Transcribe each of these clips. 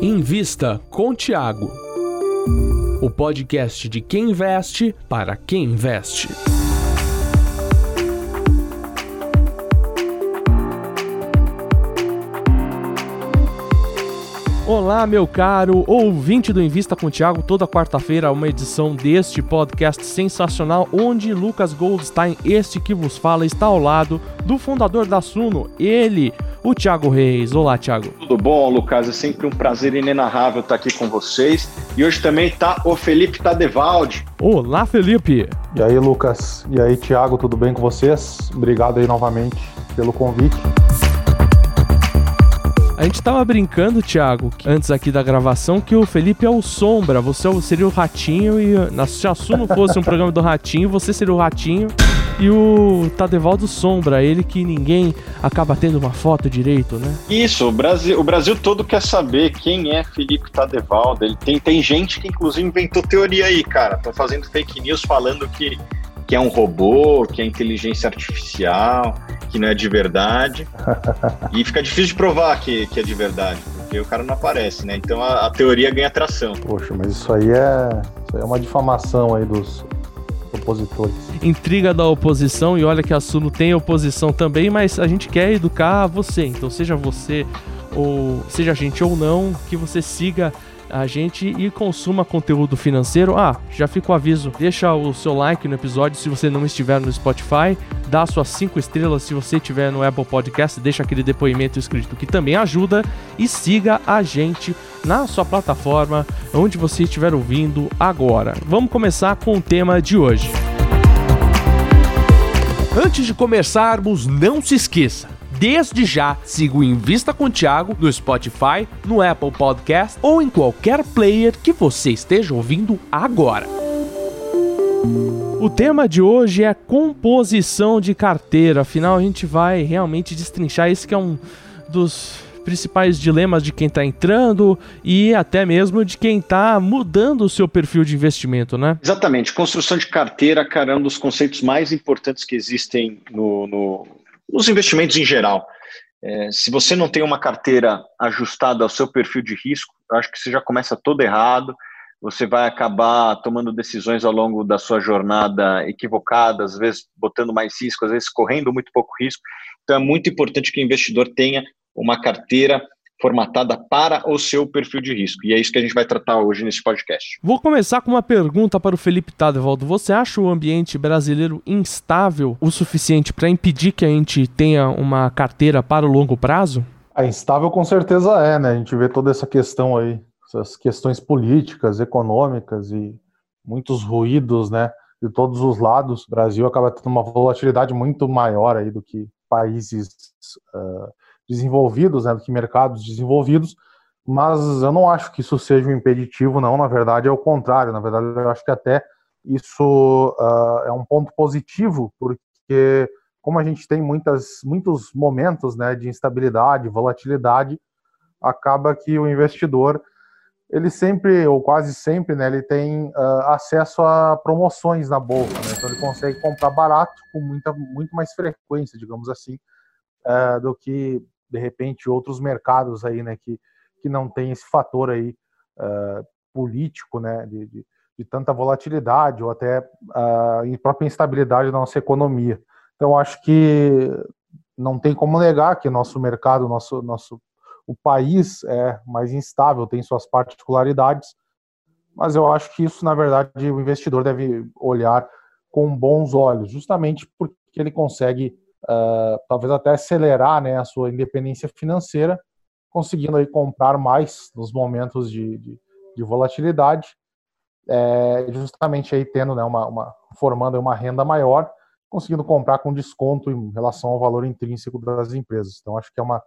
Invista com Tiago. O podcast de quem investe para quem investe. Olá, meu caro ouvinte do Invista com Tiago, toda quarta-feira uma edição deste podcast sensacional, onde Lucas Goldstein, este que vos fala, está ao lado do fundador da Suno, ele, o Thiago Reis. Olá, Thiago. Tudo bom, Lucas? É sempre um prazer inenarrável estar aqui com vocês. E hoje também está o Felipe Tadevaldi. Olá, Felipe. E aí, Lucas? E aí, Thiago, tudo bem com vocês? Obrigado aí novamente pelo convite. A gente tava brincando, Thiago, antes aqui da gravação, que o Felipe é o Sombra, você é seria o Ratinho e se a Su fosse um programa do Ratinho, você seria o Ratinho e o Tadevaldo Sombra, ele que ninguém acaba tendo uma foto direito, né? Isso, o Brasil, o Brasil todo quer saber quem é Felipe Tadevaldo. Ele tem, tem gente que inclusive inventou teoria aí, cara. Estão fazendo fake news falando que, que é um robô, que é inteligência artificial que não é de verdade. e fica difícil de provar que, que é de verdade, porque o cara não aparece, né? Então a, a teoria ganha tração. Poxa, mas isso aí é, isso aí é uma difamação aí dos opositores. Intriga da oposição, e olha que a Suno tem oposição também, mas a gente quer educar você. Então seja você ou seja a gente ou não, que você siga a gente e consuma conteúdo financeiro. Ah, já fica o aviso, deixa o seu like no episódio se você não estiver no Spotify, dá suas 5 estrelas se você estiver no Apple Podcast, deixa aquele depoimento escrito que também ajuda e siga a gente na sua plataforma onde você estiver ouvindo agora. Vamos começar com o tema de hoje. Antes de começarmos, não se esqueça Desde já, siga o Invista com o Thiago no Spotify, no Apple Podcast ou em qualquer player que você esteja ouvindo agora. O tema de hoje é composição de carteira, afinal a gente vai realmente destrinchar isso que é um dos principais dilemas de quem está entrando e até mesmo de quem está mudando o seu perfil de investimento, né? Exatamente. Construção de carteira, cara, é um dos conceitos mais importantes que existem no, no, nos investimentos em geral. É, se você não tem uma carteira ajustada ao seu perfil de risco, acho que você já começa todo errado. Você vai acabar tomando decisões ao longo da sua jornada equivocadas, às vezes botando mais risco, às vezes correndo muito pouco risco. Então é muito importante que o investidor tenha uma carteira formatada para o seu perfil de risco. E é isso que a gente vai tratar hoje nesse podcast. Vou começar com uma pergunta para o Felipe Tadevaldo. Você acha o ambiente brasileiro instável o suficiente para impedir que a gente tenha uma carteira para o longo prazo? A instável com certeza é, né? A gente vê toda essa questão aí, essas questões políticas, econômicas e muitos ruídos, né? De todos os lados. O Brasil acaba tendo uma volatilidade muito maior aí do que países uh, desenvolvidos, né, do que mercados desenvolvidos, mas eu não acho que isso seja um impeditivo, não, na verdade é o contrário, na verdade eu acho que até isso uh, é um ponto positivo, porque como a gente tem muitas, muitos momentos né, de instabilidade, volatilidade, acaba que o investidor ele sempre ou quase sempre né, ele tem uh, acesso a promoções na bolsa, né? então ele consegue comprar barato com muita, muito mais frequência, digamos assim, uh, do que de repente outros mercados aí, né, que, que não tem esse fator aí uh, político, né, de, de, de, tanta volatilidade ou até uh, própria instabilidade da nossa economia. Então acho que não tem como negar que nosso mercado, nosso nosso o país é mais instável, tem suas particularidades, mas eu acho que isso na verdade o investidor deve olhar com bons olhos, justamente porque ele consegue uh, talvez até acelerar né, a sua independência financeira, conseguindo aí comprar mais nos momentos de, de, de volatilidade, é, justamente aí tendo né, uma, uma formando uma renda maior, conseguindo comprar com desconto em relação ao valor intrínseco das empresas. Então acho que é uma,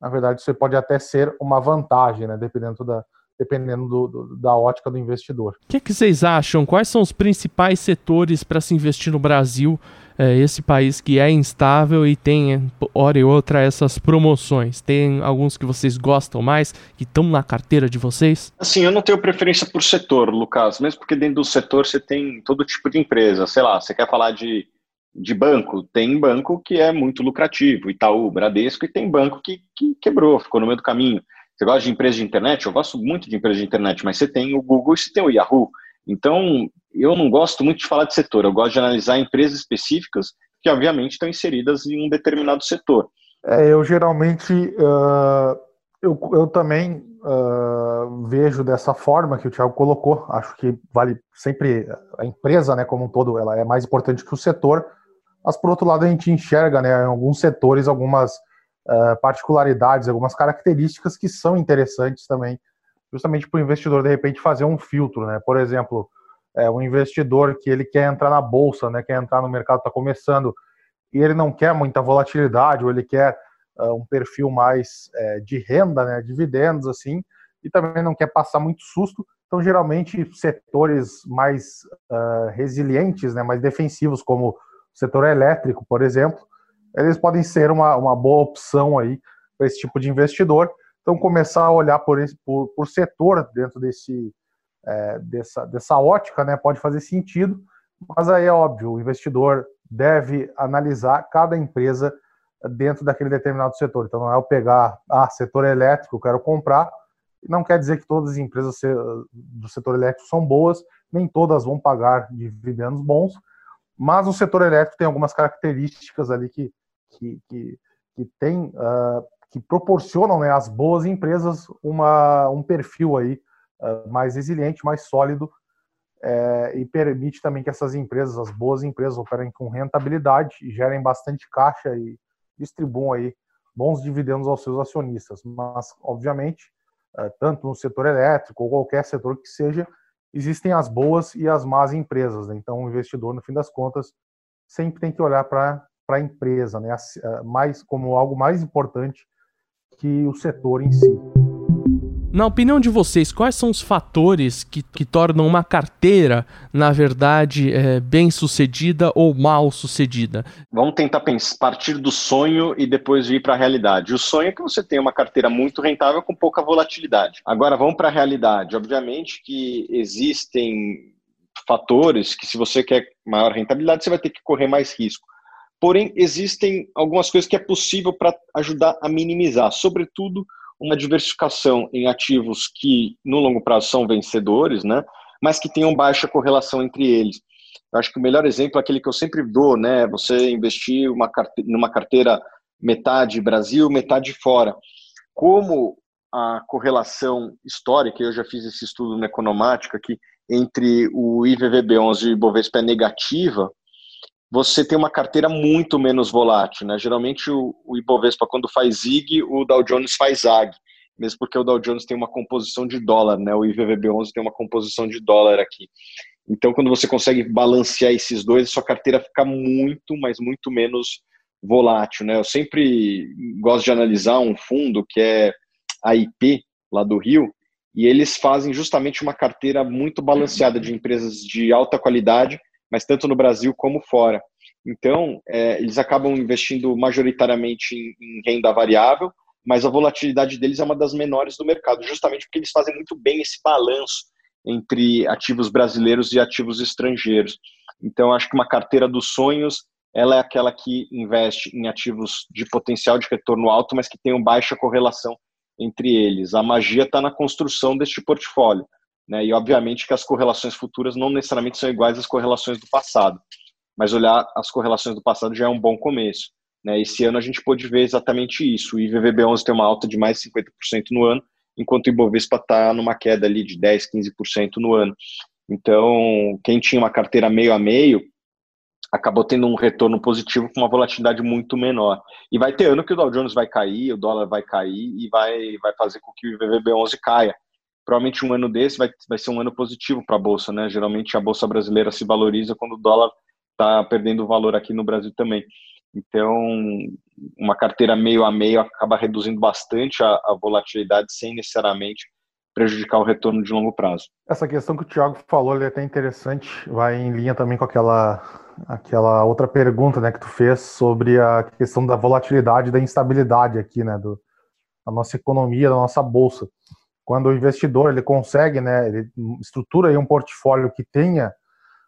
na verdade, isso pode até ser uma vantagem, né, dependendo da, dependendo do, do, da ótica do investidor. O que, que, vocês acham? Quais são os principais setores para se investir no Brasil? É, esse país que é instável e tem, hora e outra, essas promoções. Tem alguns que vocês gostam mais, que estão na carteira de vocês? Assim, eu não tenho preferência por setor, Lucas, mesmo porque dentro do setor você tem todo tipo de empresa. Sei lá, você quer falar de de banco. Tem banco que é muito lucrativo, Itaú, Bradesco, e tem banco que, que quebrou, ficou no meio do caminho. Você gosta de empresa de internet? Eu gosto muito de empresa de internet, mas você tem o Google e você tem o Yahoo. Então, eu não gosto muito de falar de setor, eu gosto de analisar empresas específicas que, obviamente, estão inseridas em um determinado setor. É, eu geralmente, uh, eu, eu também uh, vejo dessa forma que o Thiago colocou. Acho que vale sempre a empresa, né, como um todo, ela é mais importante que o setor. Mas por outro lado, a gente enxerga, né, em alguns setores algumas uh, particularidades, algumas características que são interessantes também, justamente para o investidor de repente fazer um filtro, né? Por exemplo, é, um investidor que ele quer entrar na bolsa, né? Quer entrar no mercado, está começando e ele não quer muita volatilidade ou ele quer uh, um perfil mais uh, de renda, né? Dividendos assim e também não quer passar muito susto. Então, geralmente, setores mais uh, resilientes, né, mais defensivos, como o setor elétrico, por exemplo, eles podem ser uma, uma boa opção aí para esse tipo de investidor. Então, começar a olhar por, esse, por, por setor dentro desse, é, dessa, dessa ótica né, pode fazer sentido, mas aí é óbvio, o investidor deve analisar cada empresa dentro daquele determinado setor. Então, não é eu pegar, ah, setor elétrico, quero comprar, não quer dizer que todas as empresas do setor elétrico são boas, nem todas vão pagar dividendos bons, mas o setor elétrico tem algumas características ali que que, que, que tem, uh, que proporcionam né, às boas empresas uma, um perfil aí uh, mais resiliente, mais sólido é, e permite também que essas empresas, as boas empresas, operem com rentabilidade e gerem bastante caixa e distribuam aí bons dividendos aos seus acionistas. Mas, obviamente, uh, tanto no setor elétrico ou qualquer setor que seja, existem as boas e as más empresas. Né? Então, o investidor, no fim das contas, sempre tem que olhar para para a empresa, né? mais como algo mais importante que o setor em si. Na opinião de vocês, quais são os fatores que, que tornam uma carteira, na verdade, é, bem sucedida ou mal sucedida? Vamos tentar pensar, partir do sonho e depois ir para a realidade. O sonho é que você tenha uma carteira muito rentável com pouca volatilidade. Agora vamos para a realidade. Obviamente que existem fatores que, se você quer maior rentabilidade, você vai ter que correr mais risco. Porém, existem algumas coisas que é possível para ajudar a minimizar, sobretudo uma diversificação em ativos que no longo prazo são vencedores, né, mas que tenham baixa correlação entre eles. Eu acho que o melhor exemplo é aquele que eu sempre dou, né, você investir uma carteira, numa carteira metade Brasil, metade fora. Como a correlação histórica, eu já fiz esse estudo na Economática aqui, entre o IVVB11 e o Ibovespa é negativa, você tem uma carteira muito menos volátil. Né? Geralmente o, o Ibovespa, quando faz ZIG, o Dow Jones faz ZAG, mesmo porque o Dow Jones tem uma composição de dólar, né? o IVVB11 tem uma composição de dólar aqui. Então, quando você consegue balancear esses dois, sua carteira fica muito, mas muito menos volátil. Né? Eu sempre gosto de analisar um fundo que é a IP, lá do Rio, e eles fazem justamente uma carteira muito balanceada de empresas de alta qualidade mas tanto no Brasil como fora. Então, é, eles acabam investindo majoritariamente em, em, renda variável, mas a volatilidade deles é uma das menores do mercado, justamente porque eles fazem muito bem esse balanço entre ativos brasileiros e ativos estrangeiros. Então, acho que uma carteira dos sonhos ela é aquela que investe em ativos de potencial de retorno alto, mas que tenham baixa correlação entre eles. A magia está na construção deste portfólio. Né? E, obviamente, que as correlações futuras não necessariamente são iguais às correlações do passado, mas olhar as correlações do passado já é um bom começo. Né? Esse ano a gente pôde ver exatamente isso. O IVVB11 tem uma alta de mais de 50% no ano, enquanto o Ibovespa está numa queda ali de 10%, 15% no ano. Então, quem tinha uma carteira meio a meio, acabou tendo um retorno positivo com uma volatilidade muito menor. E vai ter ano que o Dow Jones vai cair, o dólar vai cair e vai, vai fazer com que o IVVB11 caia provavelmente um ano desse vai, vai ser um ano positivo para a bolsa, né? Geralmente a bolsa brasileira se valoriza quando o dólar está perdendo valor aqui no Brasil também. Então, uma carteira meio a meio acaba reduzindo bastante a, a volatilidade sem necessariamente prejudicar o retorno de longo prazo. Essa questão que o Thiago falou é até interessante, vai em linha também com aquela aquela outra pergunta, né, que tu fez sobre a questão da volatilidade, da instabilidade aqui, né, do, da nossa economia, da nossa bolsa quando o investidor ele consegue, né, ele estrutura aí um portfólio que tenha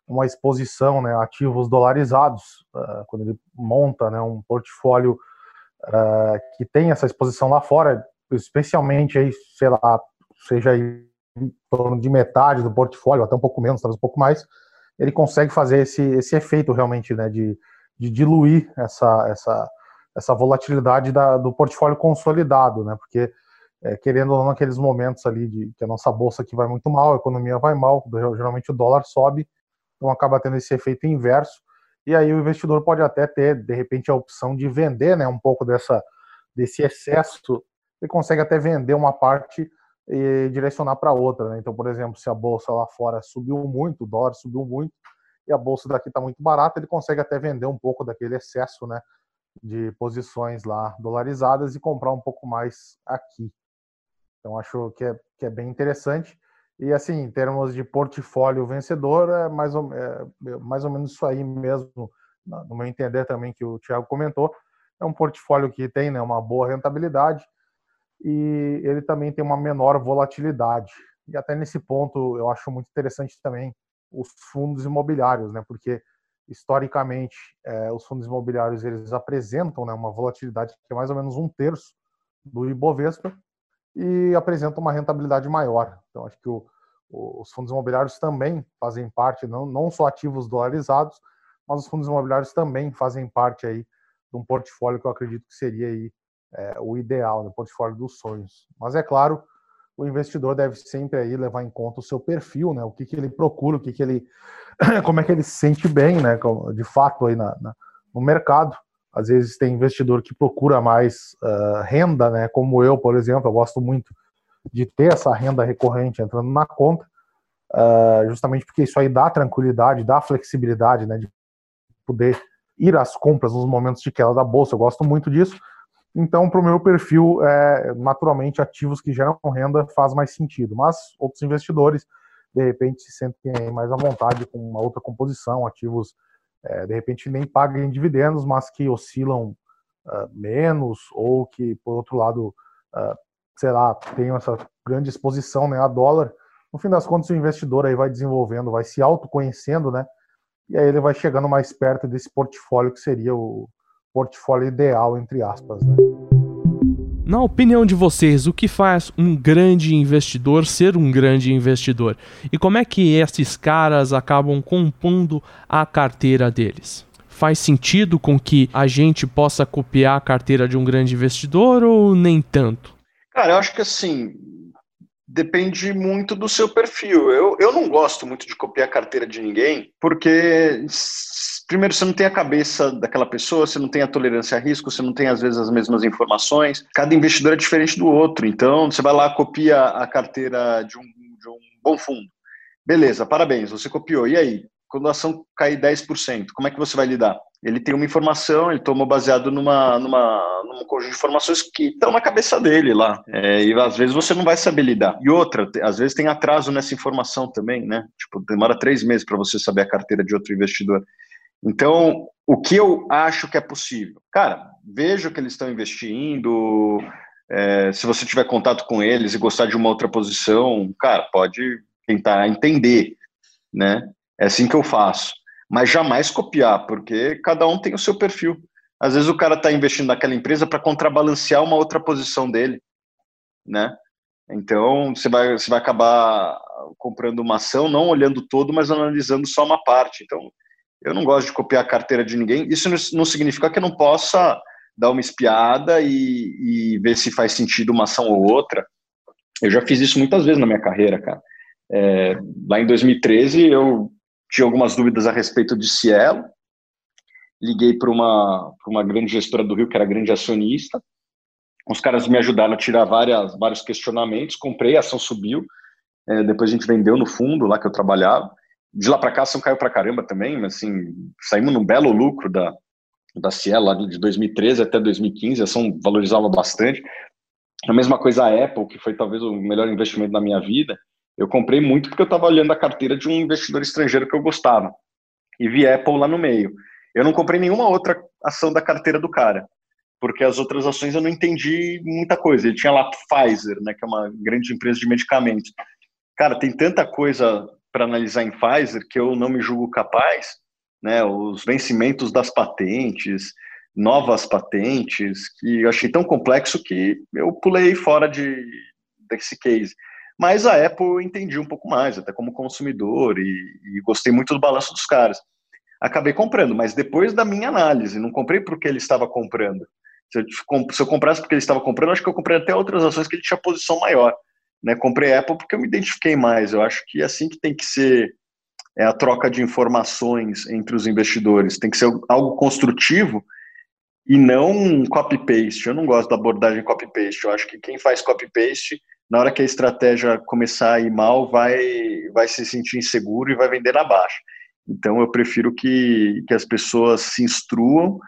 uma exposição, né, ativos dolarizados, uh, quando ele monta, né, um portfólio uh, que tem essa exposição lá fora, especialmente aí, sei lá, seja aí em torno de metade do portfólio, até um pouco menos, talvez um pouco mais, ele consegue fazer esse, esse efeito realmente, né, de, de diluir essa, essa, essa volatilidade da, do portfólio consolidado, né, porque é, querendo ou não, naqueles momentos ali de que a nossa bolsa aqui vai muito mal, a economia vai mal, geralmente o dólar sobe, então acaba tendo esse efeito inverso, e aí o investidor pode até ter, de repente, a opção de vender né, um pouco dessa, desse excesso, ele consegue até vender uma parte e direcionar para outra. Né? Então, por exemplo, se a bolsa lá fora subiu muito, o dólar subiu muito, e a bolsa daqui está muito barata, ele consegue até vender um pouco daquele excesso né, de posições lá dolarizadas e comprar um pouco mais aqui. Então, acho que é, que é bem interessante. E assim, em termos de portfólio vencedor, é mais ou, é, é mais ou menos isso aí mesmo, no meu entender também, que o Thiago comentou. É um portfólio que tem né, uma boa rentabilidade e ele também tem uma menor volatilidade. E até nesse ponto eu acho muito interessante também os fundos imobiliários, né? Porque historicamente é, os fundos imobiliários eles apresentam né, uma volatilidade que é mais ou menos um terço do IBOVESPA e apresentam uma rentabilidade maior. Então, acho que o, o, os fundos imobiliários também fazem parte, não, não só ativos dolarizados, mas os fundos imobiliários também fazem parte aí de um portfólio que eu acredito que seria aí é, o ideal, no portfólio dos sonhos. Mas é claro, o investidor deve sempre aí levar em conta o seu perfil, né? O que, que ele procura, o que, que ele, como é que ele se sente bem, né? De fato aí na, na no mercado. Às vezes tem investidor que procura mais uh, renda, né? Como eu, por exemplo, eu gosto muito de ter essa renda recorrente entrando na conta, uh, justamente porque isso aí dá tranquilidade, dá flexibilidade, né? De poder ir às compras nos momentos de queda da bolsa. Eu gosto muito disso. Então, para o meu perfil, é, naturalmente, ativos que geram renda faz mais sentido. Mas outros investidores, de repente, se sentem mais à vontade com uma outra composição, ativos é, de repente nem paguem dividendos, mas que oscilam uh, menos ou que, por outro lado, uh, sei lá, tenham essa grande exposição né, a dólar. No fim das contas, o investidor aí vai desenvolvendo, vai se autoconhecendo, né? E aí ele vai chegando mais perto desse portfólio que seria o portfólio ideal, entre aspas, né? Na opinião de vocês, o que faz um grande investidor ser um grande investidor? E como é que esses caras acabam compondo a carteira deles? Faz sentido com que a gente possa copiar a carteira de um grande investidor ou nem tanto? Cara, eu acho que assim, depende muito do seu perfil. Eu, eu não gosto muito de copiar a carteira de ninguém, porque primeiro, você não tem a cabeça daquela pessoa, você não tem a tolerância a risco, você não tem, às vezes, as mesmas informações. Cada investidor é diferente do outro. Então, você vai lá, copia a carteira de um, de um bom fundo. Beleza, parabéns, você copiou. E aí? Quando a ação cair 10%, como é que você vai lidar? Ele tem uma informação, ele tomou baseado numa, numa, num conjunto de informações que estão na cabeça dele lá. É, e às vezes você não vai saber lidar. E outra, às vezes tem atraso nessa informação também, né? Tipo, demora três meses para você saber a carteira de outro investidor. Então, o que eu acho que é possível? Cara, veja o que eles estão investindo. É, se você tiver contato com eles e gostar de uma outra posição, cara, pode tentar entender, né? É assim que eu faço. Mas jamais copiar, porque cada um tem o seu perfil. Às vezes o cara está investindo naquela empresa para contrabalancear uma outra posição dele, né? Então você vai, você vai acabar comprando uma ação, não olhando todo, mas analisando só uma parte. Então eu não gosto de copiar a carteira de ninguém. Isso não significa que eu não possa dar uma espiada e, e ver se faz sentido uma ação ou outra. Eu já fiz isso muitas vezes na minha carreira, cara. É, lá em 2013, eu tinha algumas dúvidas a respeito de Cielo. Liguei para uma, uma grande gestora do Rio, que era grande acionista. Os caras me ajudaram a tirar várias, vários questionamentos. Comprei, a ação subiu. É, depois a gente vendeu no fundo lá que eu trabalhava de lá para cá ação caiu para caramba também, mas assim, saímos num belo lucro da, da Cielo lá de 2013 até 2015, a ação valorizava bastante. A mesma coisa a Apple, que foi talvez o melhor investimento da minha vida, eu comprei muito porque eu estava olhando a carteira de um investidor estrangeiro que eu gostava, e vi Apple lá no meio. Eu não comprei nenhuma outra ação da carteira do cara, porque as outras ações eu não entendi muita coisa. Ele tinha lá Pfizer, né, que é uma grande empresa de medicamentos. Cara, tem tanta coisa para analisar em Pfizer que eu não me julgo capaz, né? Os vencimentos das patentes, novas patentes, que eu achei tão complexo que eu pulei fora de desse case. Mas a Apple eu entendi um pouco mais, até como consumidor, e, e gostei muito do balanço dos caras. Acabei comprando, mas depois da minha análise, não comprei porque ele estava comprando. Se eu, se eu comprasse porque ele estava comprando, acho que eu comprei até outras ações que ele tinha posição maior. Né? Comprei Apple porque eu me identifiquei mais. Eu acho que é assim que tem que ser é a troca de informações entre os investidores. Tem que ser algo construtivo e não copy-paste. Eu não gosto da abordagem copy-paste. Eu acho que quem faz copy-paste, na hora que a estratégia começar a ir mal, vai, vai se sentir inseguro e vai vender na baixa. Então, eu prefiro que, que as pessoas se instruam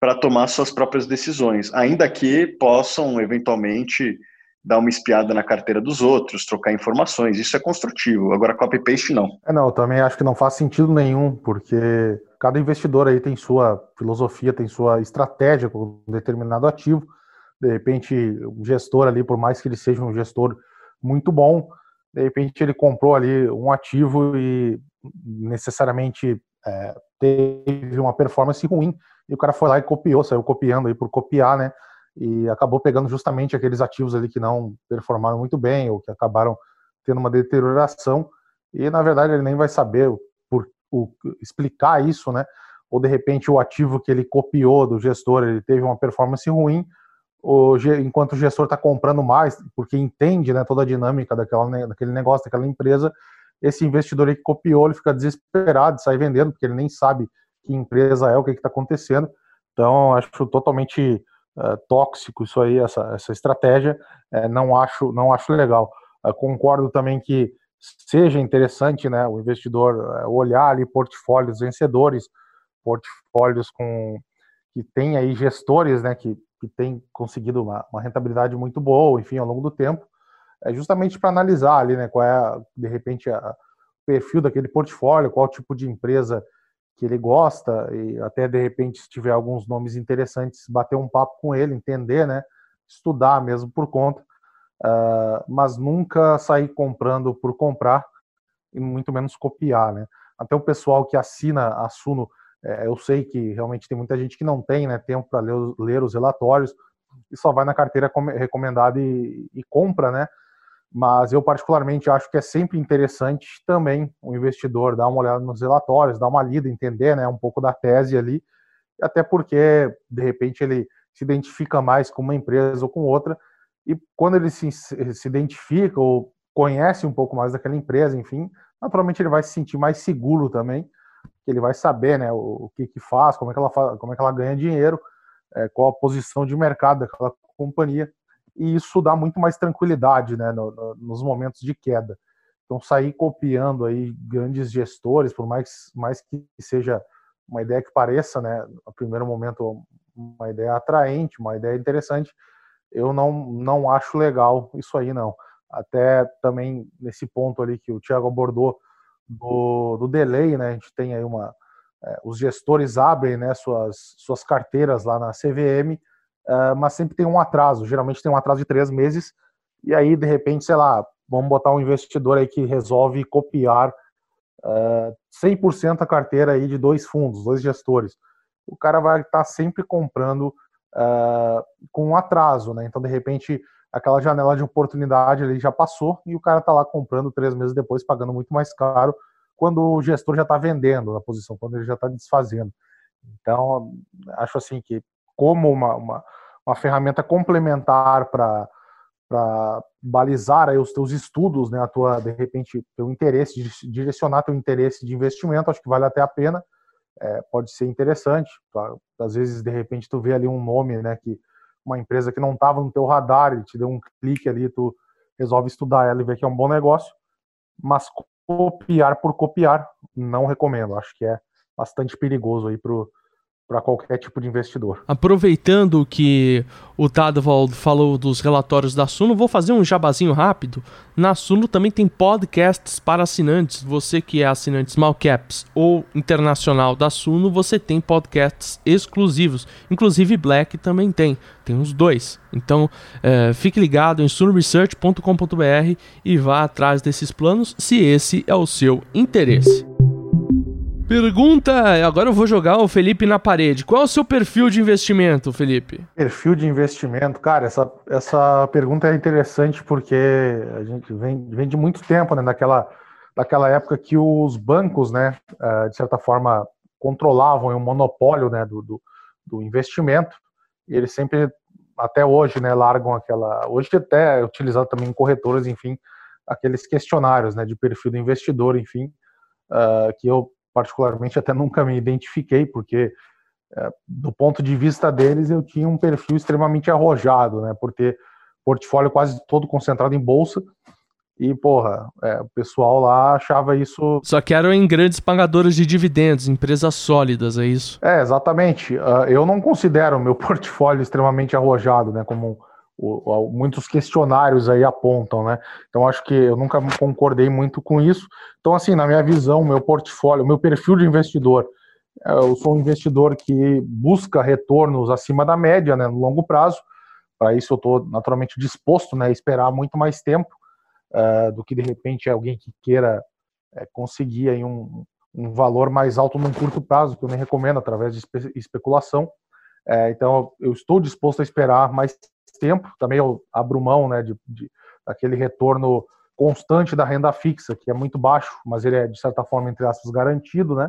para tomar suas próprias decisões, ainda que possam, eventualmente, dar uma espiada na carteira dos outros, trocar informações. Isso é construtivo. Agora, copy-paste, não. É, não, também acho que não faz sentido nenhum, porque cada investidor aí tem sua filosofia, tem sua estratégia com um determinado ativo. De repente, o gestor ali, por mais que ele seja um gestor muito bom, de repente ele comprou ali um ativo e necessariamente é, teve uma performance ruim e o cara foi lá e copiou, saiu copiando aí por copiar, né? E acabou pegando justamente aqueles ativos ali que não performaram muito bem ou que acabaram tendo uma deterioração e na verdade ele nem vai saber por o, explicar isso, né? Ou de repente o ativo que ele copiou do gestor ele teve uma performance ruim, o, enquanto o gestor está comprando mais porque entende, né, toda a dinâmica daquela, daquele negócio, daquela empresa, esse investidor aí que copiou ele fica desesperado, sai vendendo porque ele nem sabe que empresa é, o que está acontecendo. Então, acho totalmente uh, tóxico isso aí, essa, essa estratégia. Uh, não acho, não acho legal. Uh, concordo também que seja interessante, né, o investidor olhar ali portfólios vencedores, portfólios com que tem aí gestores, né, que, que tem conseguido uma, uma rentabilidade muito boa, enfim, ao longo do tempo, é justamente para analisar ali, né, qual é de repente a, o perfil daquele portfólio, qual tipo de empresa que ele gosta e até de repente se tiver alguns nomes interessantes bater um papo com ele entender né estudar mesmo por conta. Uh, mas nunca sair comprando por comprar e muito menos copiar né. Até o pessoal que assina a Suno é, eu sei que realmente tem muita gente que não tem né tempo para ler, ler, os relatórios e só vai na carteira recomendada e, e compra né mas eu particularmente acho que é sempre interessante também o investidor dar uma olhada nos relatórios, dar uma lida, entender né, um pouco da tese ali, até porque, de repente, ele se identifica mais com uma empresa ou com outra, e quando ele se, se identifica ou conhece um pouco mais daquela empresa, enfim, naturalmente ele vai se sentir mais seguro também, ele vai saber né, o, o que, que faz, como é que ela, faz, como é que ela ganha dinheiro, é, qual a posição de mercado daquela companhia, e isso dá muito mais tranquilidade né, no, no, nos momentos de queda. Então, sair copiando aí grandes gestores, por mais, mais que seja uma ideia que pareça, né, no primeiro momento, uma ideia atraente, uma ideia interessante, eu não, não acho legal isso aí, não. Até também nesse ponto ali que o Thiago abordou do, do delay, né, a gente tem aí uma. É, os gestores abrem né, suas, suas carteiras lá na CVM uh, mas sempre tem um atraso. Geralmente tem um atraso de três meses, e aí, de repente, sei lá, vamos botar um investidor aí que resolve copiar uh, 100% a carteira aí de dois fundos, dois gestores. O cara vai estar tá sempre comprando uh, com um atraso, né? Então, de repente, aquela janela de oportunidade ali já passou e o cara está lá comprando três meses depois, pagando muito mais caro, quando o gestor já está vendendo na posição, quando ele já está desfazendo. Então, acho assim que como uma, uma, uma ferramenta complementar para para balizar aí os teus estudos, né, a tua de repente teu interesse, direcionar teu interesse de investimento, acho que vale até a pena, é, pode ser interessante. Às vezes de repente tu vê ali um nome, né, que uma empresa que não estava no teu radar, ele te deu um clique ali, tu resolve estudar ela e ver que é um bom negócio, mas copiar por copiar não recomendo. Acho que é bastante perigoso aí pro para qualquer tipo de investidor. Aproveitando que o Tadwald falou dos relatórios da Suno, vou fazer um jabazinho rápido. Na Suno também tem podcasts para assinantes. Você que é assinante Small Caps ou internacional da Suno, você tem podcasts exclusivos. Inclusive Black também tem. Tem os dois. Então é, fique ligado em sunoresearch.com.br e vá atrás desses planos se esse é o seu interesse. Pergunta, agora eu vou jogar o Felipe na parede. Qual é o seu perfil de investimento, Felipe? Perfil de investimento, cara, essa, essa pergunta é interessante porque a gente vem, vem de muito tempo, né, daquela, daquela época que os bancos, né, eh, de certa forma, controlavam o monopólio, né, do, do, do investimento, e eles sempre, até hoje, né, largam aquela, hoje até é utilizado também em corretoras, enfim, aqueles questionários, né, de perfil do investidor, enfim, uh, que eu particularmente até nunca me identifiquei, porque é, do ponto de vista deles eu tinha um perfil extremamente arrojado, né, por ter portfólio quase todo concentrado em bolsa, e, porra, é, o pessoal lá achava isso. Só que eram em grandes pagadores de dividendos, empresas sólidas, é isso? É, exatamente. Uh, eu não considero o meu portfólio extremamente arrojado, né? Como muitos questionários aí apontam, né? Então acho que eu nunca concordei muito com isso. Então, assim, na minha visão, meu portfólio, meu perfil de investidor, é, eu sou um investidor que busca retornos acima da média, né, no longo prazo. Para isso eu estou naturalmente disposto, né, a esperar muito mais tempo uh, do que de repente alguém que queira uh, conseguir aí um, um valor mais alto num curto prazo, que eu nem recomendo através de espe especulação. Então eu estou disposto a esperar mais tempo, também eu abro mão né, de, de, daquele retorno constante da renda fixa, que é muito baixo, mas ele é, de certa forma, entre aspas, garantido, né?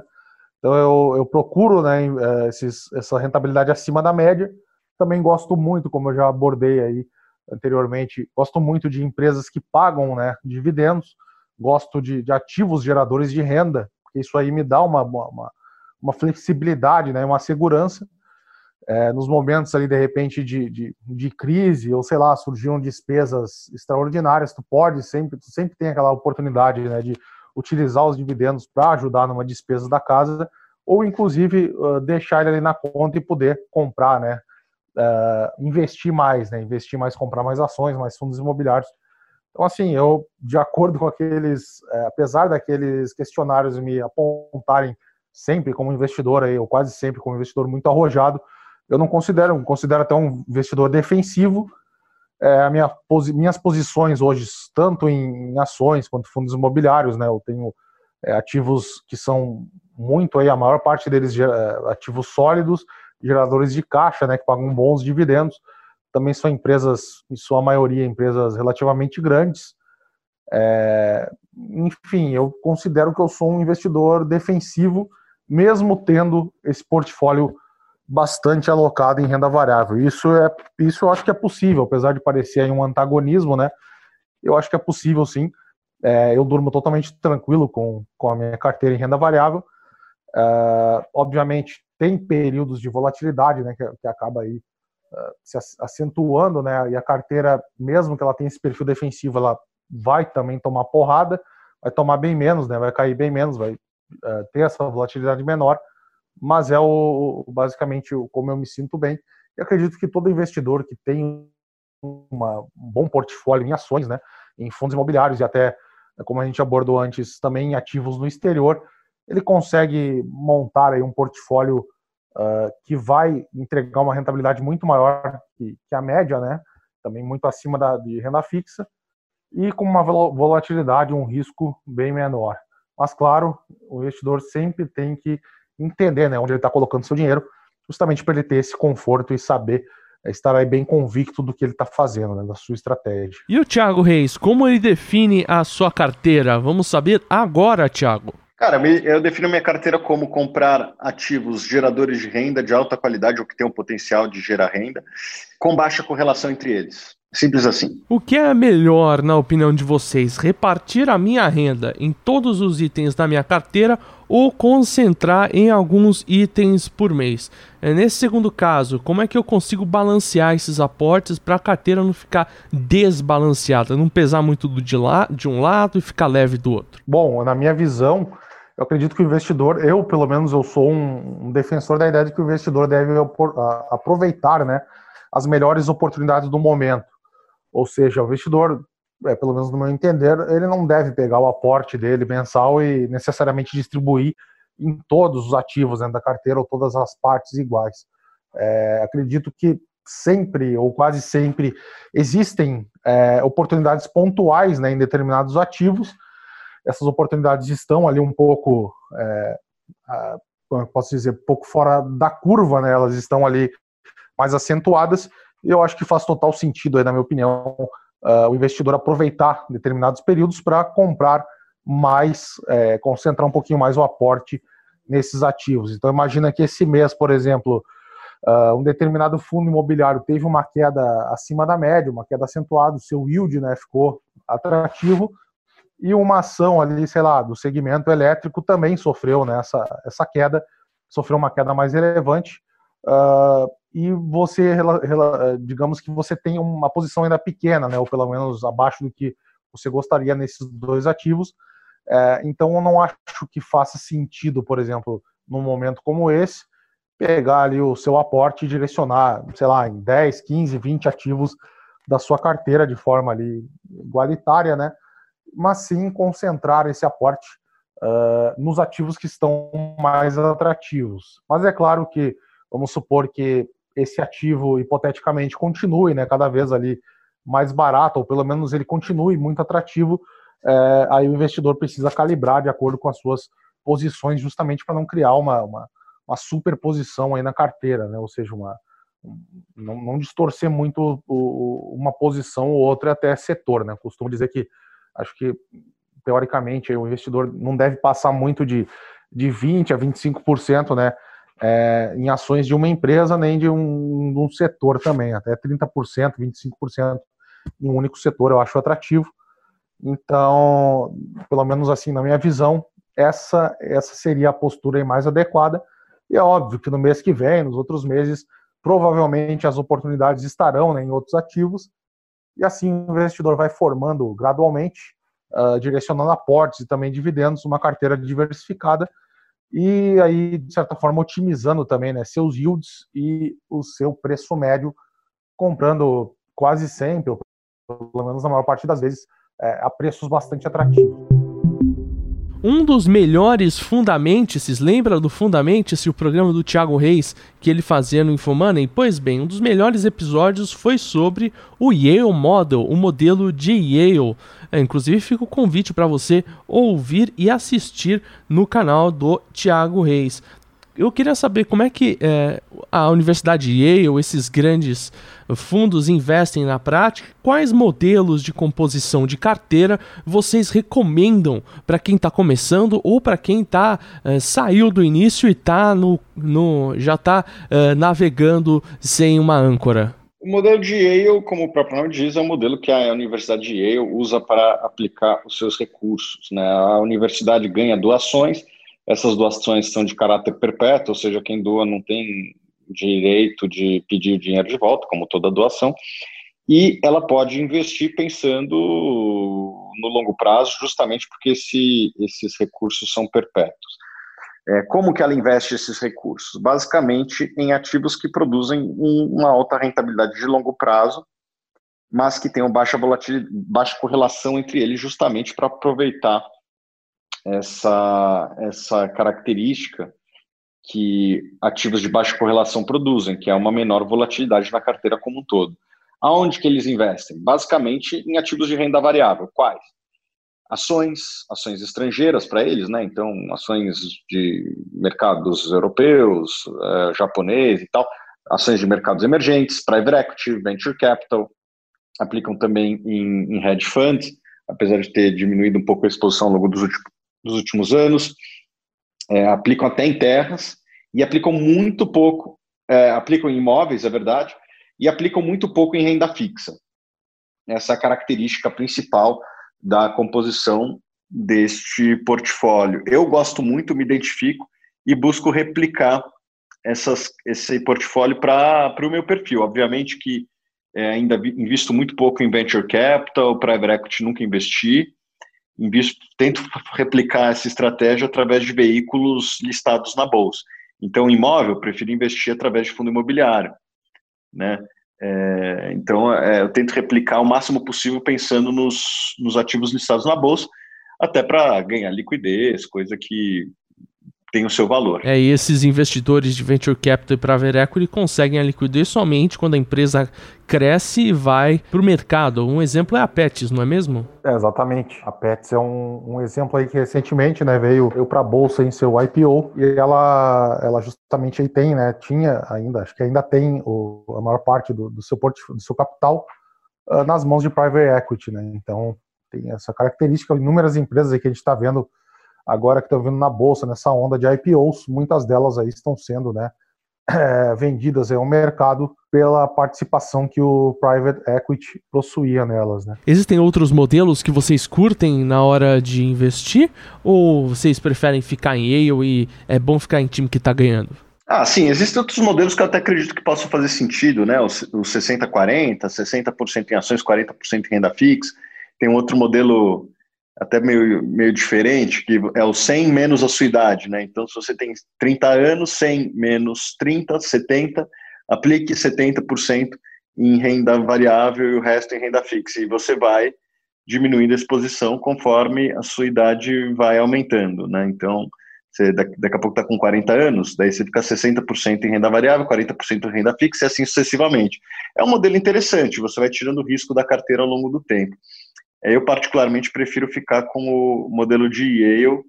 Então eu, eu procuro né, eh, esses, essa rentabilidade acima da média. Também gosto muito, como eu já abordei aí anteriormente, gosto muito de empresas que pagam né, dividendos, gosto de, de ativos geradores de renda, porque isso aí me dá uma, uma, uma flexibilidade, né, uma segurança é, nos momentos ali, de repente, de, de, de, crise, ou sei lá, surgiram despesas extraordinárias, tu pode sempre, tu sempre tem aquela oportunidade né, de utilizar os dividendos para ajudar numa despesa da casa, ou inclusive uh, deixar ele ali na conta e poder comprar, né, uh, investir mais, né, investir mais, comprar mais ações, mais fundos imobiliários. Então, assim, eu, de acordo com aqueles, uh, apesar daqueles questionários me apontarem sempre como investidor, aí, ou quase sempre como investidor muito arrojado, eu não considero, considero até um investidor defensivo. É, minha, minhas posições hoje, tanto em, em, ações quanto fundos imobiliários, né? Eu tenho é, ativos que são muito aí, a maior parte deles é, ativos sólidos, geradores de caixa, né? Que pagam bons dividendos. Também são empresas, em sua maioria, empresas relativamente grandes. É, enfim, eu considero que eu sou um investidor defensivo, mesmo tendo esse portfólio bastante alocado em renda variável. Isso é isso eu acho que é possível, apesar de parecer um antagonismo, né? Eu acho que é possível sim. É, eu durmo totalmente tranquilo com, com a minha carteira em renda variável. É, obviamente tem períodos de volatilidade, né? Que, que acaba aí uh, se acentuando, né? E a carteira, mesmo que ela tenha esse perfil defensivo, ela vai também tomar porrada, vai tomar bem menos, né? Vai cair bem menos, vai uh, ter essa volatilidade menor mas é o, basicamente como eu me sinto bem. E acredito que todo investidor que tem uma, um bom portfólio em ações, né, em fundos imobiliários e até, como a gente abordou antes, também em ativos no exterior, ele consegue montar aí um portfólio uh, que vai entregar uma rentabilidade muito maior que, que a média, né, também muito acima da, de renda fixa, e com uma volatilidade, um risco bem menor. Mas, claro, o investidor sempre tem que entender né, onde ele está colocando seu dinheiro, justamente para ele ter esse conforto e saber é, estar aí bem convicto do que ele está fazendo, né, da sua estratégia. E o Thiago Reis, como ele define a sua carteira? Vamos saber agora, Thiago. Cara, eu defino minha carteira como comprar ativos geradores de renda de alta qualidade ou que tenham potencial de gerar renda, com baixa correlação entre eles. Simples assim. O que é melhor, na opinião de vocês, repartir a minha renda em todos os itens da minha carteira ou concentrar em alguns itens por mês? É, nesse segundo caso, como é que eu consigo balancear esses aportes para a carteira não ficar desbalanceada, não pesar muito de, la de um lado e ficar leve do outro? Bom, na minha visão, eu acredito que o investidor, eu pelo menos eu sou um, um defensor da ideia de que o investidor deve aproveitar né, as melhores oportunidades do momento. Ou seja, o investidor, é, pelo menos no meu entender, ele não deve pegar o aporte dele mensal e necessariamente distribuir em todos os ativos dentro da carteira ou todas as partes iguais. É, acredito que sempre ou quase sempre existem é, oportunidades pontuais né, em determinados ativos essas oportunidades estão ali um pouco, é, como eu posso dizer, pouco fora da curva, né? Elas estão ali mais acentuadas e eu acho que faz total sentido, aí, na minha opinião, uh, o investidor aproveitar determinados períodos para comprar mais, é, concentrar um pouquinho mais o aporte nesses ativos. Então imagina que esse mês, por exemplo, uh, um determinado fundo imobiliário teve uma queda acima da média, uma queda acentuada, o seu yield né, ficou atrativo, e uma ação ali, sei lá, do segmento elétrico também sofreu né, essa queda, sofreu uma queda mais relevante. Uh, e você, digamos que você tem uma posição ainda pequena, né, ou pelo menos abaixo do que você gostaria nesses dois ativos. Uh, então, eu não acho que faça sentido, por exemplo, num momento como esse, pegar ali o seu aporte e direcionar, sei lá, em 10, 15, 20 ativos da sua carteira de forma ali igualitária, né? mas sim concentrar esse aporte uh, nos ativos que estão mais atrativos. Mas é claro que, vamos supor que esse ativo, hipoteticamente, continue né, cada vez ali mais barato, ou pelo menos ele continue muito atrativo, é, aí o investidor precisa calibrar de acordo com as suas posições, justamente para não criar uma, uma, uma, superposição aí na carteira, né? ou seja, uma, não, não distorcer muito o, uma posição ou outra até setor. Né? Costumo dizer que Acho que, teoricamente, o investidor não deve passar muito de, de 20% a 25% né, é, em ações de uma empresa, nem de um, de um setor também. Até 30%, 25% em um único setor eu acho atrativo. Então, pelo menos assim, na minha visão, essa, essa seria a postura mais adequada. E é óbvio que no mês que vem, nos outros meses, provavelmente as oportunidades estarão né, em outros ativos, e assim o investidor vai formando gradualmente, uh, direcionando aportes e também dividendos, uma carteira diversificada e aí, de certa forma, otimizando também né, seus yields e o seu preço médio, comprando quase sempre, ou pelo menos na maior parte das vezes, é, a preços bastante atrativos. Um dos melhores Fundamentos, lembra do Fundamentos, o programa do Thiago Reis que ele fazia no Infomoney? Pois bem, um dos melhores episódios foi sobre o Yale Model, o modelo de Yale. É, inclusive fica o convite para você ouvir e assistir no canal do Thiago Reis eu queria saber como é que é, a Universidade Yale, esses grandes fundos investem na prática, quais modelos de composição de carteira vocês recomendam para quem está começando ou para quem tá, é, saiu do início e tá no, no, já está é, navegando sem uma âncora? O modelo de Yale, como o próprio nome diz, é um modelo que a Universidade de Yale usa para aplicar os seus recursos. Né? A universidade ganha doações essas doações são de caráter perpétuo, ou seja, quem doa não tem direito de pedir o dinheiro de volta, como toda doação, e ela pode investir pensando no longo prazo, justamente porque esse, esses recursos são perpétuos. É, como que ela investe esses recursos? Basicamente em ativos que produzem uma alta rentabilidade de longo prazo, mas que tenham baixa baixa correlação entre eles, justamente para aproveitar essa, essa característica que ativos de baixa correlação produzem, que é uma menor volatilidade na carteira como um todo. Aonde que eles investem? Basicamente em ativos de renda variável. Quais? Ações, ações estrangeiras para eles, né? Então, ações de mercados europeus, uh, japonês e tal, ações de mercados emergentes, private equity, venture capital, aplicam também em, em hedge funds, apesar de ter diminuído um pouco a exposição ao longo dos últimos, dos últimos anos, é, aplicam até em terras e aplicam muito pouco, é, aplicam em imóveis, é verdade, e aplicam muito pouco em renda fixa. Essa é a característica principal da composição deste portfólio. Eu gosto muito, me identifico e busco replicar essas, esse portfólio para o meu perfil. Obviamente que é, ainda invisto muito pouco em venture capital, private equity nunca investi, invisto, tento replicar essa estratégia através de veículos listados na bolsa. Então, imóvel, eu prefiro investir através de fundo imobiliário, né? É, então, é, eu tento replicar o máximo possível pensando nos, nos ativos listados na bolsa, até para ganhar liquidez, coisa que tem o seu valor. É, e esses investidores de venture capital e private equity conseguem a liquidez somente quando a empresa cresce e vai para o mercado. Um exemplo é a Pets, não é mesmo? É, exatamente. A Pets é um, um exemplo aí que recentemente né, veio, veio para a bolsa em seu IPO e ela, ela justamente aí tem, né, tinha ainda, acho que ainda tem o, a maior parte do, do seu, do seu capital uh, nas mãos de private equity, né? Então tem essa característica, inúmeras empresas aí que a gente está vendo agora que estão vindo na bolsa, nessa onda de IPOs, muitas delas aí estão sendo né, é, vendidas ao mercado pela participação que o private equity possuía nelas. Né. Existem outros modelos que vocês curtem na hora de investir? Ou vocês preferem ficar em Yale e é bom ficar em time que está ganhando? Ah, sim, existem outros modelos que eu até acredito que possam fazer sentido, né? O 60-40, 60% em ações, 40% em renda fixa. Tem um outro modelo até meio, meio diferente, que é o 100 menos a sua idade, né? Então, se você tem 30 anos, 100 menos 30, 70, aplique 70% em renda variável e o resto em renda fixa. E você vai diminuindo a exposição conforme a sua idade vai aumentando, né? Então, você daqui, a pouco está com 40 anos, daí você fica 60% em renda variável, 40% em renda fixa e assim sucessivamente. É um modelo interessante, você vai tirando o risco da carteira ao longo do tempo. Eu, particularmente, prefiro ficar com o modelo de Yale,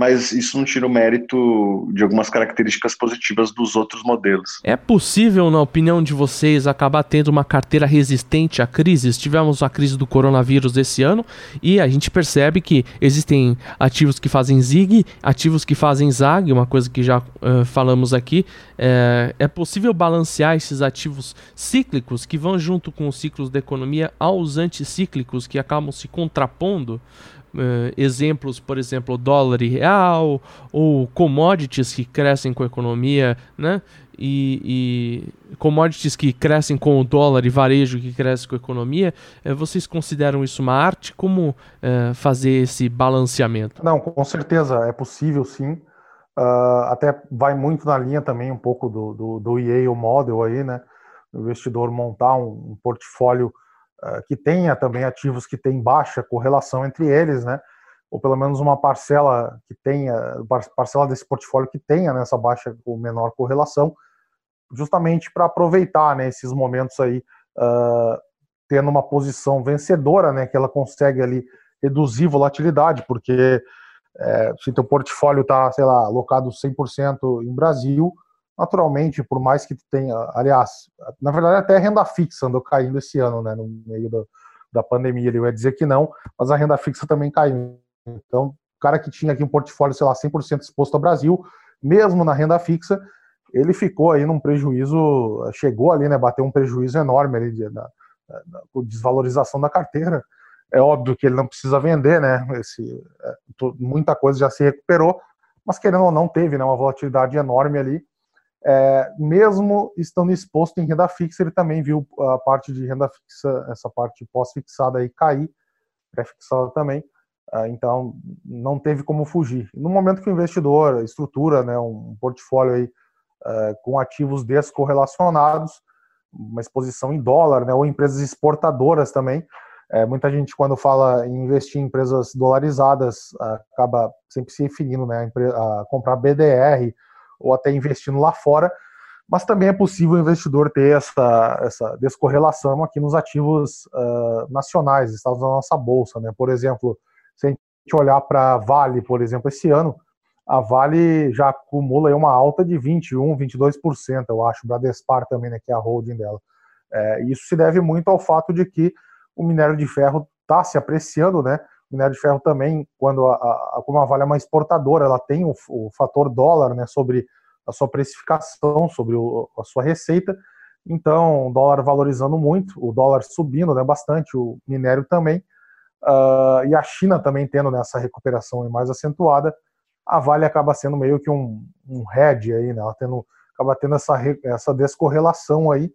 mas isso não tira o mérito de algumas características positivas dos outros modelos. É possível, na opinião de vocês, acabar tendo uma carteira resistente a crises? Tivemos a crise do coronavírus esse ano e a gente percebe que existem ativos que fazem ZIG, ativos que fazem ZAG, uma coisa que já uh, falamos aqui. É, é possível balancear esses ativos cíclicos que vão junto com os ciclos da economia aos anticíclicos que acabam se contrapondo? Uh, exemplos, por exemplo, dólar e real, ou commodities que crescem com a economia, né? E, e commodities que crescem com o dólar e varejo que cresce com a economia, uh, vocês consideram isso uma arte? Como uh, fazer esse balanceamento? Não, com certeza é possível sim. Ah, até vai muito na linha também um pouco do, do, do Yale Model aí, né? O investidor montar um, um portfólio eh, que tenha também ativos que têm baixa correlação entre eles, né? Ou pelo menos uma parcela que tenha, parcela desse portfólio que tenha nessa baixa ou menor correlação, justamente para aproveitar né, esses momentos aí, uh, tendo uma posição vencedora, né? Que ela consegue ali reduzir volatilidade, porque é, se teu portfólio está, sei lá, alocado 100% em Brasil, naturalmente, por mais que tenha, aliás, na verdade até a renda fixa andou caindo esse ano, né, no meio do, da pandemia, ele vai dizer que não, mas a renda fixa também caiu. Então, o cara que tinha aqui um portfólio, sei lá, 100% exposto ao Brasil, mesmo na renda fixa, ele ficou aí num prejuízo, chegou ali, né, bateu um prejuízo enorme ali de, na, na, desvalorização da carteira. É óbvio que ele não precisa vender, né, esse, é, muita coisa já se recuperou, mas querendo ou não teve, né, uma volatilidade enorme ali, é, mesmo estando exposto em renda fixa, ele também viu a parte de renda fixa, essa parte pós-fixada aí cair, pré-fixada também, é, então não teve como fugir. No momento que o investidor estrutura né, um portfólio aí, é, com ativos descorrelacionados, uma exposição em dólar, né, ou empresas exportadoras também, é, muita gente, quando fala em investir em empresas dolarizadas, acaba sempre se referindo né, a, comprar BDR, ou até investindo lá fora, mas também é possível o investidor ter essa, essa descorrelação aqui nos ativos uh, nacionais, estados da nossa bolsa. Né? Por exemplo, se a gente olhar para a Vale, por exemplo, esse ano, a Vale já acumula uma alta de 21%, 22%, eu acho, Bradespar também, né, que é a holding dela. É, isso se deve muito ao fato de que o minério de ferro está se apreciando, né? Minério de ferro também, quando a, a, como a Vale é uma exportadora, ela tem o, o fator dólar né, sobre a sua precificação, sobre o, a sua receita. Então, o dólar valorizando muito, o dólar subindo né, bastante, o minério também, uh, e a China também tendo nessa né, recuperação mais acentuada, a Vale acaba sendo meio que um, um hedge aí, né, ela tendo, acaba tendo essa, essa descorrelação aí,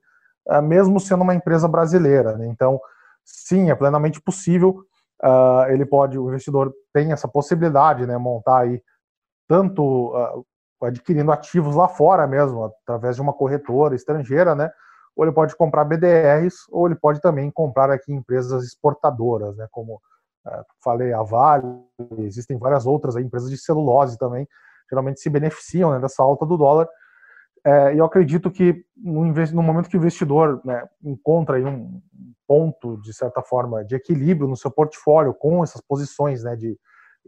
uh, mesmo sendo uma empresa brasileira. Né, então, sim, é plenamente possível uh, ele pode, o investidor tem essa possibilidade, né, montar aí tanto uh, adquirindo ativos lá fora mesmo, através de uma corretora estrangeira, né, ou ele pode comprar BDRs, ou ele pode também comprar aqui empresas exportadoras, né, como uh, falei, a Vale, existem várias outras aí, empresas de celulose também, geralmente se beneficiam né, dessa alta do dólar, é, eu acredito que no, no, momento que o investidor né, encontra um ponto, de certa forma, de equilíbrio no seu portfólio com essas posições né, de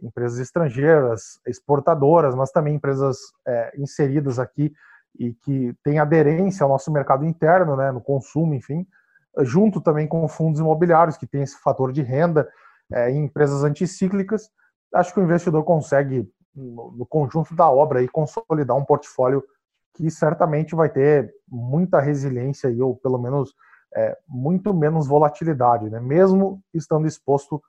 empresas estrangeiras, exportadoras, mas também empresas é, inseridas aqui e que têm aderência ao nosso mercado interno, né, no consumo, enfim, junto também com fundos imobiliários, que tem esse fator de renda é, em empresas anticíclicas, acho que o investidor consegue, no, no conjunto da obra, aí, consolidar um portfólio que certamente vai ter muita resiliência ou pelo menos é, muito menos volatilidade, né? mesmo estando exposto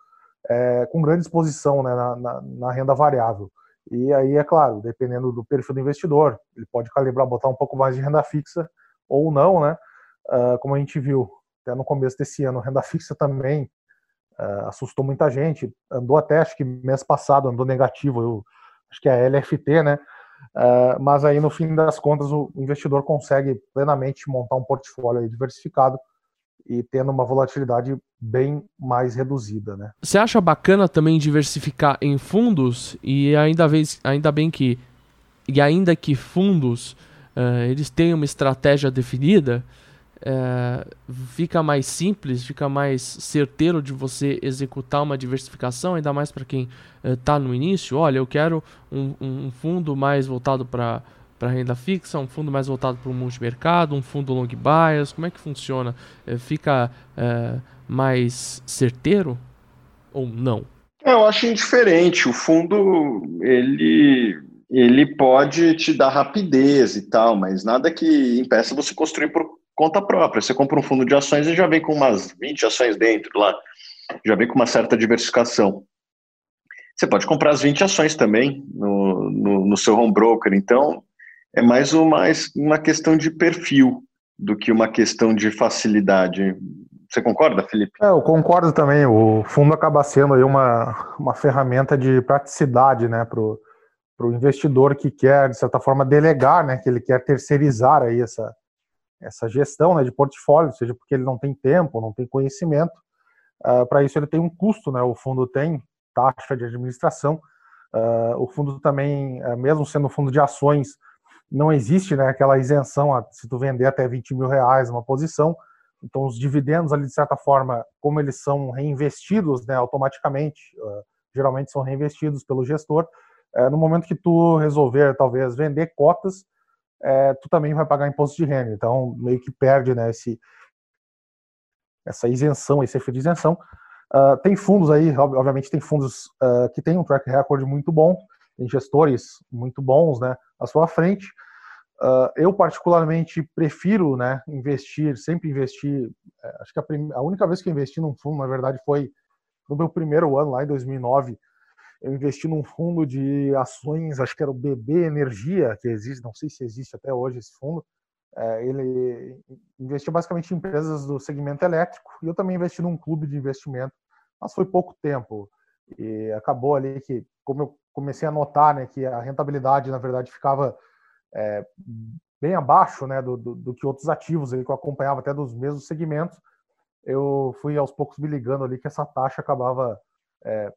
é, com grande exposição né, na, na, na, renda variável. E aí, é claro, dependendo do perfil do investidor, ele pode calibrar, botar um pouco mais de renda fixa ou não, né? Uh, como a gente viu até no começo desse ano, renda fixa também uh, assustou muita gente, andou até, acho que mês passado, andou negativo, eu, acho que é a LFT, né? Uh, mas aí no fim das contas o investidor consegue plenamente montar um portfólio diversificado e tendo uma volatilidade bem mais reduzida, né? Você acha bacana também diversificar em fundos e ainda, vez, ainda bem que e ainda que fundos uh, eles têm uma estratégia definida, é, fica mais simples, fica mais certeiro de você executar uma diversificação, ainda mais para quem está é, no início. Olha, eu quero um, um fundo mais voltado para para renda fixa, um fundo mais voltado para o multimercado, um fundo long bias, como é que funciona? É, fica é, mais certeiro ou não? É, eu acho indiferente. O fundo ele ele pode te dar rapidez e tal, mas nada que impeça você construir por conta própria. Você compra um fundo de ações e já vem com umas 20 ações dentro lá, já vem com uma certa diversificação. Você pode comprar as 20 ações também no, no, no seu home broker. Então, é mais uma, uma questão de perfil do que uma questão de facilidade. Você concorda, Felipe? É, eu concordo também. O fundo acaba sendo aí uma, uma ferramenta de praticidade né, para o investidor que quer, de certa forma, delegar, né, que ele quer terceirizar aí essa, essa gestão né, de portfólio, seja porque ele não tem tempo, não tem conhecimento. Uh, Para isso ele tem um custo, né? O fundo tem taxa de administração. Uh, o fundo também, uh, mesmo sendo fundo de ações, não existe né, aquela isenção a, se tu vender até 20 mil reais uma posição. Então os dividendos ali de certa forma, como eles são reinvestidos, né, automaticamente, geralmente são reinvestidos pelo gestor. no momento que tu resolver talvez vender cotas, é, tu também vai pagar imposto de renda. Então, meio que perde né, esse, essa isenção, esse efeito de isenção. Uh, tem fundos aí, obviamente, tem fundos uh, que têm um track record muito bom, tem gestores muito bons né, à sua frente. Uh, eu, particularmente, prefiro né, investir, sempre investir. É, acho que a, a, única vez que eu investi num fundo, na verdade, foi no meu primeiro ano, lá em 2009 eu investi num fundo de ações, acho que era o BB Energia, que existe, não sei se existe até hoje esse fundo. É, ele investiu basicamente em empresas do segmento elétrico e eu também investi num clube de investimento, mas foi pouco tempo. E acabou ali que, como eu comecei a notar né, que a rentabilidade, na verdade, ficava é, bem abaixo né, do, do, do, que outros ativos ali, que eu acompanhava até dos mesmos segmentos, eu fui aos poucos me ligando ali que essa taxa acabava é,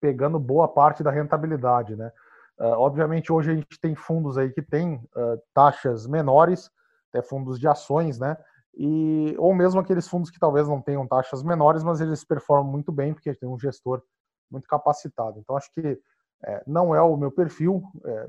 pegando boa parte da rentabilidade, né? Uh, obviamente hoje a gente tem fundos aí que têm uh, taxas menores, até fundos de ações, né? E ou mesmo aqueles fundos que talvez não tenham taxas menores, mas eles performam muito bem porque tem um gestor muito capacitado. Então acho que é, não é o meu perfil. É,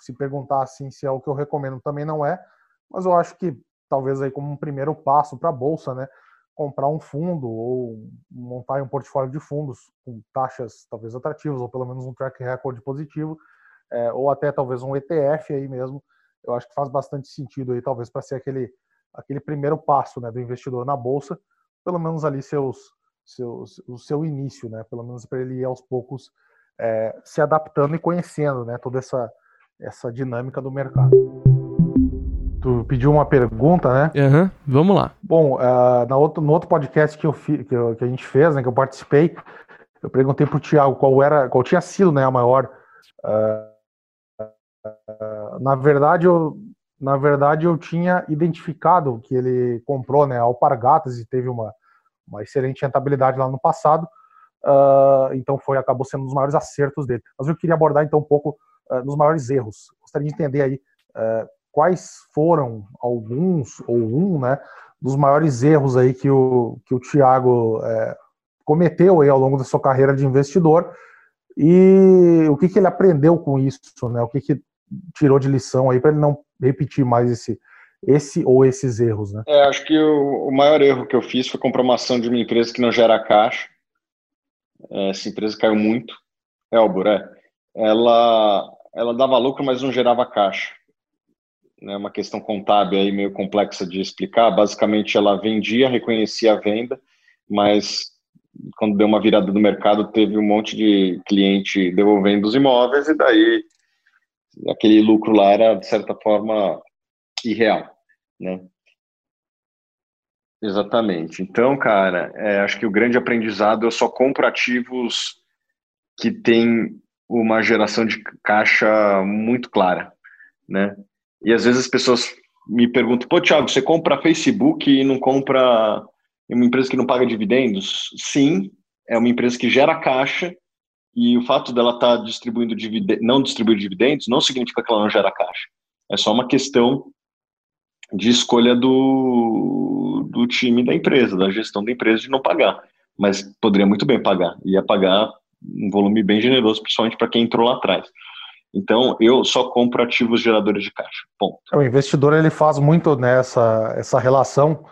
se perguntar assim se é o que eu recomendo, também não é. Mas eu acho que talvez aí como um primeiro passo para a bolsa, né? Comprar um fundo ou montar um portfólio de fundos com taxas talvez atrativas ou pelo menos um track record positivo é, ou até talvez um ETF aí mesmo eu acho que faz bastante sentido aí talvez para ser aquele aquele primeiro passo né do investidor na bolsa pelo menos ali seus seus o seu início né pelo menos para ele ir aos poucos é, se adaptando e conhecendo né toda essa essa dinâmica do mercado tu pediu uma pergunta, né? Uhum, vamos lá. Bom, uh, na outro, no outro podcast que, eu fi, que, eu, que, a gente fez, né, que eu participei, eu perguntei pro Thiago qual era, qual tinha sido, né, a maior. Uh, uh, na verdade, eu, na verdade, eu tinha identificado que ele comprou, né, Alpargatas e teve uma, uma excelente rentabilidade lá no passado. então foi acabou sendo um dos maiores acertos dele. Mas eu queria abordar então um pouco nos maiores erros. Gostaria de entender aí quais foram alguns ou um, né, dos maiores erros aí que o, que o Thiago é, cometeu aí ao longo da sua carreira de investidor e o que, que ele aprendeu com isso, né? O que, que tirou de lição aí para ele não repetir mais esse esse ou esses erros, né? É, acho que o, o, maior erro que eu fiz foi comprar uma ação de uma empresa que não gera caixa. É, essa empresa caiu muito. É. Ela, ela dava lucro, mas não gerava caixa né, uma questão contábil aí meio complexa de explicar. Basicamente, ela vendia, reconhecia a venda, mas quando deu uma virada do mercado, teve um monte de cliente devolvendo os imóveis e daí aquele lucro lá era de certa forma irreal, né? Exatamente. Então, cara, é, acho que o grande aprendizado eu só compro ativos que têm uma geração de caixa muito clara, né? E às vezes as pessoas me perguntam, pô, Thiago, você compra Facebook e não compra uma empresa que não paga dividendos? Sim, é uma empresa que gera caixa e o fato dela estar tá distribuindo dividendos, não distribuir dividendos não significa que ela não gera caixa. É só uma questão de escolha do, do time da empresa, da gestão da empresa de não pagar. Mas poderia muito bem pagar. Ia pagar um volume bem generoso, principalmente para quem entrou lá atrás. Então, eu só compro ativos geradores de caixa. Ponto. O investidor ele faz muito nessa né, essa relação,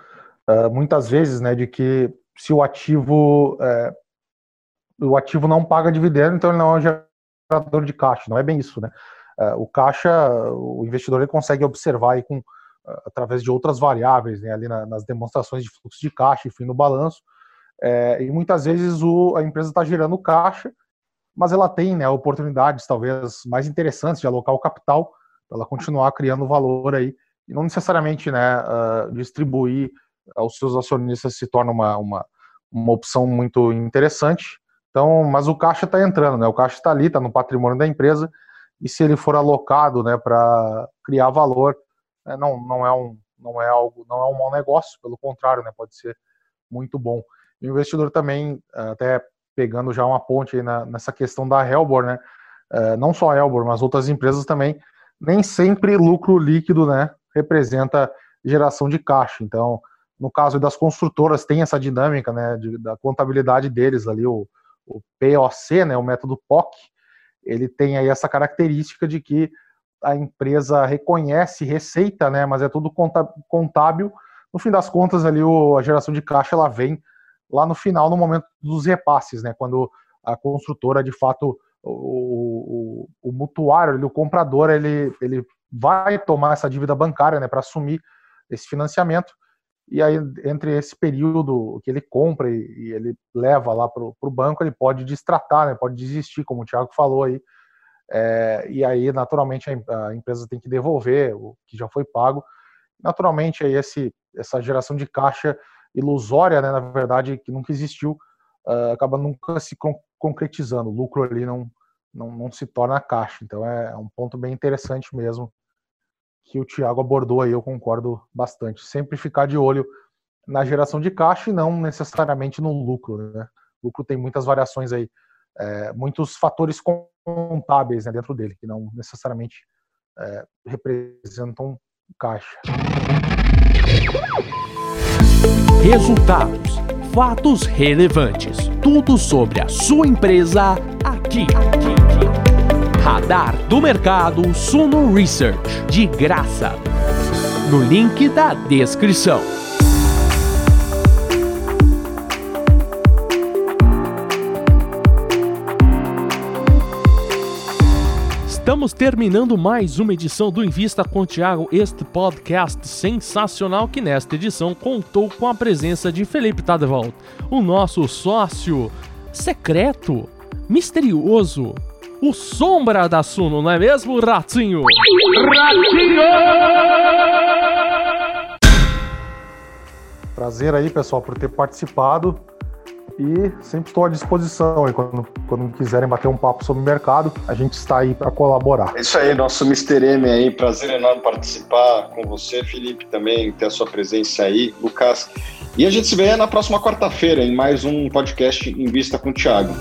uh, muitas vezes, né, de que se o ativo uh, o ativo não paga dividendo, então ele não é um gerador de caixa. Não é bem isso, né? Uh, o caixa, o investidor ele consegue observar aí com através de outras variáveis, né, ali na, nas demonstrações de fluxo de caixa, enfim, no balanço. E muitas vezes o, a empresa está gerando caixa mas ela tem né, oportunidades talvez mais interessantes de alocar o capital para ela continuar criando valor aí e não necessariamente né, uh, distribuir aos seus acionistas se torna uma, uma, uma opção muito interessante. Então, mas o caixa está entrando, né? O caixa está ali, está no patrimônio da empresa e se ele for alocado, né, para criar valor, né, não, não é um não é algo não é um mau negócio, pelo contrário, né? Pode ser muito bom. O investidor também até pegando já uma ponte na, nessa questão da Helbor, né? Uh, não só a Helbor, mas outras empresas também, nem sempre lucro líquido, né, representa geração de caixa. Então, no caso das construtoras, tem essa dinâmica, né, de, da contabilidade deles ali, o, o POC, né, o método POC, ele tem aí essa característica de que a empresa reconhece receita, né, mas é tudo contábil. No fim das contas, ali o, a geração de caixa ela vem lá no final, no momento dos repasses, né? Quando a construtora, de fato, o, o, o mutuário, o comprador, ele, ele vai tomar essa dívida bancária, né, para assumir esse financiamento. E aí, entre esse período que ele compra e, e ele leva lá para o banco, ele pode distratar, né, pode desistir, como o Thiago falou aí. É, e aí, naturalmente, a, a, empresa tem que devolver o que já foi pago. Naturalmente, aí esse, essa geração de caixa ilusória, né, na verdade, que nunca existiu, uh, acaba nunca se con concretizando. O lucro ali não, não, não se torna caixa. Então é um ponto bem interessante mesmo que o Thiago abordou aí, eu concordo bastante. Sempre ficar de olho na geração de caixa e não necessariamente no lucro. Né? O lucro tem muitas variações aí, é, muitos fatores contábeis né, dentro dele, que não necessariamente é, representam caixa. Resultados, fatos relevantes, tudo sobre a sua empresa aqui. Radar do Mercado Suno Research, de graça. No link da descrição. Estamos terminando mais uma edição do Invista com Tiago, este podcast sensacional que nesta edição contou com a presença de Felipe Tadeuval, o nosso sócio secreto, misterioso, o sombra da Suno, não é mesmo, Ratinho? Ratinho! Prazer aí, pessoal, por ter participado. E sempre estou à disposição. E quando, quando quiserem bater um papo sobre o mercado, a gente está aí para colaborar. É isso aí, nosso Mr. M aí. Prazer enorme participar com você, Felipe, também ter a sua presença aí, Lucas. E a gente se vê na próxima quarta-feira em mais um podcast Invista com o Thiago.